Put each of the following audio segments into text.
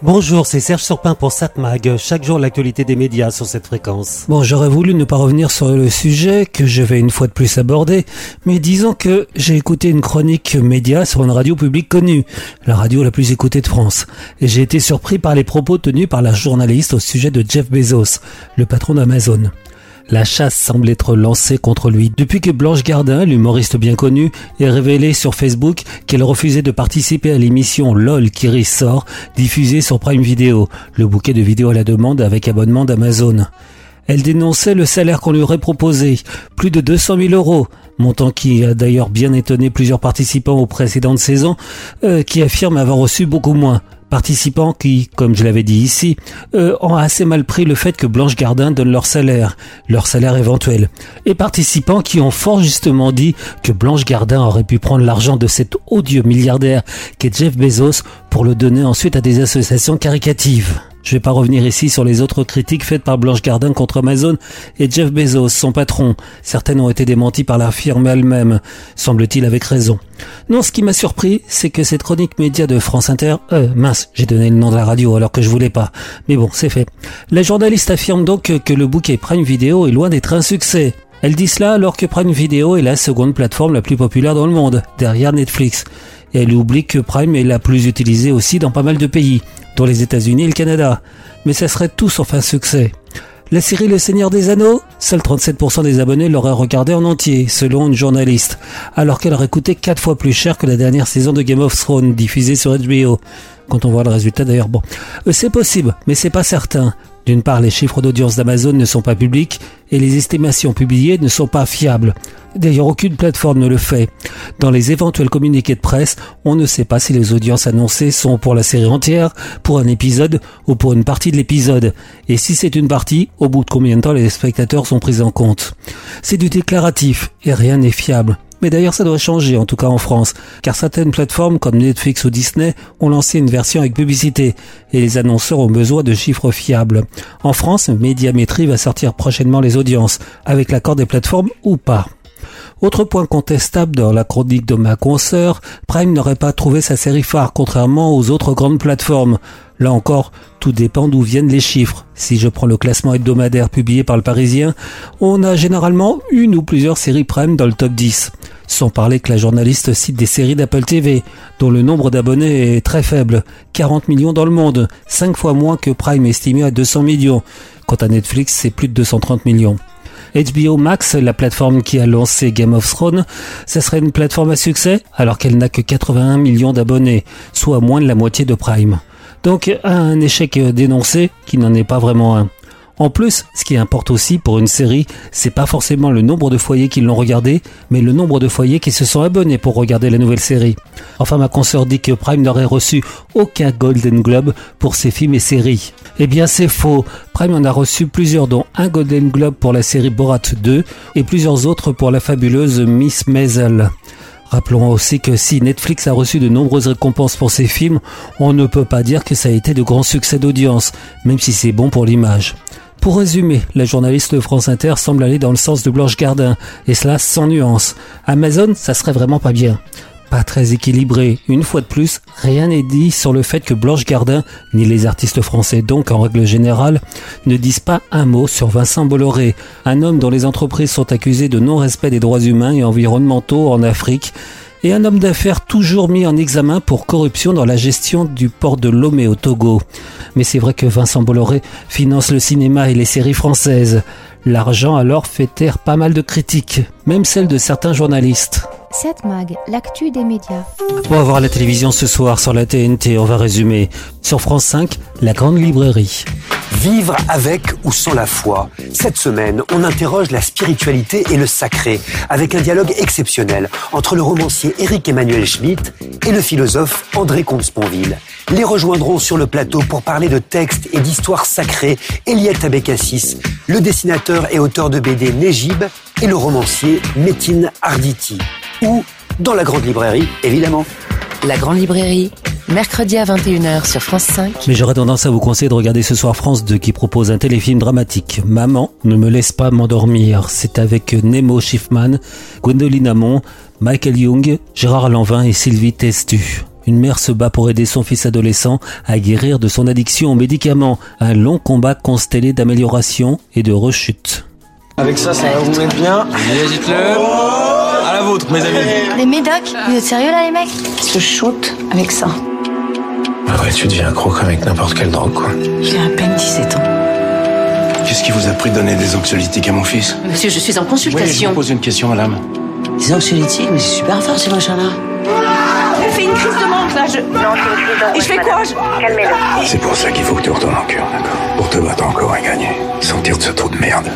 Bonjour, c'est Serge Surpin pour SatMag. Chaque jour, l'actualité des médias sur cette fréquence. Bon, j'aurais voulu ne pas revenir sur le sujet que je vais une fois de plus aborder, mais disons que j'ai écouté une chronique média sur une radio publique connue, la radio la plus écoutée de France, et j'ai été surpris par les propos tenus par la journaliste au sujet de Jeff Bezos, le patron d'Amazon. La chasse semble être lancée contre lui. Depuis que Blanche Gardin, l'humoriste bien connue, est révélé sur Facebook qu'elle refusait de participer à l'émission LOL qui ressort, diffusée sur Prime Video, le bouquet de vidéos à la demande avec abonnement d'Amazon. Elle dénonçait le salaire qu'on lui aurait proposé, plus de 200 000 euros, montant qui a d'ailleurs bien étonné plusieurs participants aux précédentes saisons, euh, qui affirment avoir reçu beaucoup moins participants qui, comme je l'avais dit ici, euh, ont assez mal pris le fait que Blanche Gardin donne leur salaire, leur salaire éventuel, et participants qui ont fort justement dit que Blanche Gardin aurait pu prendre l'argent de cet odieux milliardaire qu'est Jeff Bezos pour le donner ensuite à des associations caricatives. Je vais pas revenir ici sur les autres critiques faites par Blanche Gardin contre Amazon et Jeff Bezos, son patron. Certaines ont été démenties par la firme elle-même, semble-t-il avec raison. Non, ce qui m'a surpris, c'est que cette chronique média de France Inter, euh, mince, j'ai donné le nom de la radio alors que je voulais pas. Mais bon, c'est fait. La journaliste affirme donc que le bouquet Prime Video est loin d'être un succès. Elle dit cela alors que Prime Video est la seconde plateforme la plus populaire dans le monde, derrière Netflix. Et elle oublie que Prime est la plus utilisée aussi dans pas mal de pays dont les États-Unis et le Canada. Mais ça serait tout sauf un succès. La série Le Seigneur des Anneaux, seuls 37% des abonnés l'auraient regardé en entier, selon une journaliste, alors qu'elle aurait coûté 4 fois plus cher que la dernière saison de Game of Thrones diffusée sur HBO. Quand on voit le résultat d'ailleurs, bon, euh, c'est possible, mais c'est pas certain. D'une part, les chiffres d'audience d'Amazon ne sont pas publics et les estimations publiées ne sont pas fiables. D'ailleurs, aucune plateforme ne le fait. Dans les éventuels communiqués de presse, on ne sait pas si les audiences annoncées sont pour la série entière, pour un épisode ou pour une partie de l'épisode. Et si c'est une partie, au bout de combien de temps les spectateurs sont pris en compte? C'est du déclaratif et rien n'est fiable. Mais d'ailleurs, ça doit changer, en tout cas en France, car certaines plateformes comme Netflix ou Disney ont lancé une version avec publicité, et les annonceurs ont besoin de chiffres fiables. En France, Médiamétrie va sortir prochainement les audiences, avec l'accord des plateformes ou pas. Autre point contestable dans la chronique de ma consoeur, Prime n'aurait pas trouvé sa série phare, contrairement aux autres grandes plateformes. Là encore, tout dépend d'où viennent les chiffres. Si je prends le classement hebdomadaire publié par le Parisien, on a généralement une ou plusieurs séries Prime dans le top 10. Sans parler que la journaliste cite des séries d'Apple TV, dont le nombre d'abonnés est très faible, 40 millions dans le monde, 5 fois moins que Prime estimé à 200 millions. Quant à Netflix, c'est plus de 230 millions. HBO Max, la plateforme qui a lancé Game of Thrones, ce serait une plateforme à succès alors qu'elle n'a que 81 millions d'abonnés, soit moins de la moitié de Prime. Donc un échec dénoncé qui n'en est pas vraiment un. En plus, ce qui importe aussi pour une série, c'est pas forcément le nombre de foyers qui l'ont regardé, mais le nombre de foyers qui se sont abonnés pour regarder la nouvelle série. Enfin, ma consoeur dit que Prime n'aurait reçu aucun Golden Globe pour ses films et séries. Eh bien, c'est faux. Prime en a reçu plusieurs, dont un Golden Globe pour la série Borat 2 et plusieurs autres pour la fabuleuse Miss Maisel. Rappelons aussi que si Netflix a reçu de nombreuses récompenses pour ses films, on ne peut pas dire que ça a été de grands succès d'audience, même si c'est bon pour l'image. Pour résumer, la journaliste de France Inter semble aller dans le sens de Blanche Gardin, et cela sans nuance. Amazon, ça serait vraiment pas bien pas très équilibré. Une fois de plus, rien n'est dit sur le fait que Blanche Gardin, ni les artistes français donc en règle générale, ne disent pas un mot sur Vincent Bolloré, un homme dont les entreprises sont accusées de non-respect des droits humains et environnementaux en Afrique, et un homme d'affaires toujours mis en examen pour corruption dans la gestion du port de Lomé au Togo. Mais c'est vrai que Vincent Bolloré finance le cinéma et les séries françaises. L'argent alors fait taire pas mal de critiques, même celles de certains journalistes. 7 Mag, l'actu des médias. On va voir la télévision ce soir sur la TNT, on va résumer. Sur France 5, la grande librairie. Vivre avec ou sans la foi. Cette semaine, on interroge la spiritualité et le sacré avec un dialogue exceptionnel entre le romancier Éric Emmanuel Schmitt et le philosophe André Comte-Sponville. Les rejoindront sur le plateau pour parler de textes et d'histoires sacrées Eliette Abécassis, le dessinateur et auteur de BD Négib et le romancier Métine Arditi. Ou dans la grande librairie, évidemment. La grande librairie, mercredi à 21h sur France 5. Mais j'aurais tendance à vous conseiller de regarder ce soir France 2 qui propose un téléfilm dramatique. Maman ne me laisse pas m'endormir. C'est avec Nemo Schiffman, Gwendoline Amon, Michael Young, Gérard Lanvin et Sylvie Testu. Une mère se bat pour aider son fils adolescent à guérir de son addiction aux médicaments. Un long combat constellé d'amélioration et de rechute. Avec ça, ça va vous mettre bien. Allez, dites-le. À la vôtre, mes amis. Les médocs Vous êtes sérieux là, les mecs? Se shoot avec ça. Ouais, tu deviens accro comme avec n'importe quelle drogue, quoi. J'ai à peine 17 ans. Qu'est-ce qui vous a pris de donner des anxiolytiques à mon fils? Monsieur, je suis en Oui, je consultation. vous pose une question, madame. Des anxiolytiques, mais c'est super fort ces machins-là. Elle fait une crise de manque là, je... Et je fais quoi je... C'est pour ça qu'il faut que tu retournes en cure, d'accord? Pour te battre encore et gagner. Sortir de ce trou de merde.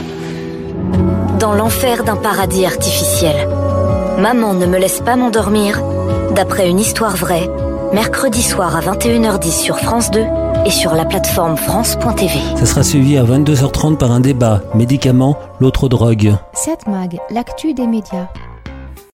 Dans l'enfer d'un paradis artificiel. Maman ne me laisse pas m'endormir. D'après une histoire vraie, mercredi soir à 21h10 sur France 2 et sur la plateforme France.tv. Ça sera suivi à 22h30 par un débat. Médicaments, l'autre drogue. 7 Mag, l'actu des médias.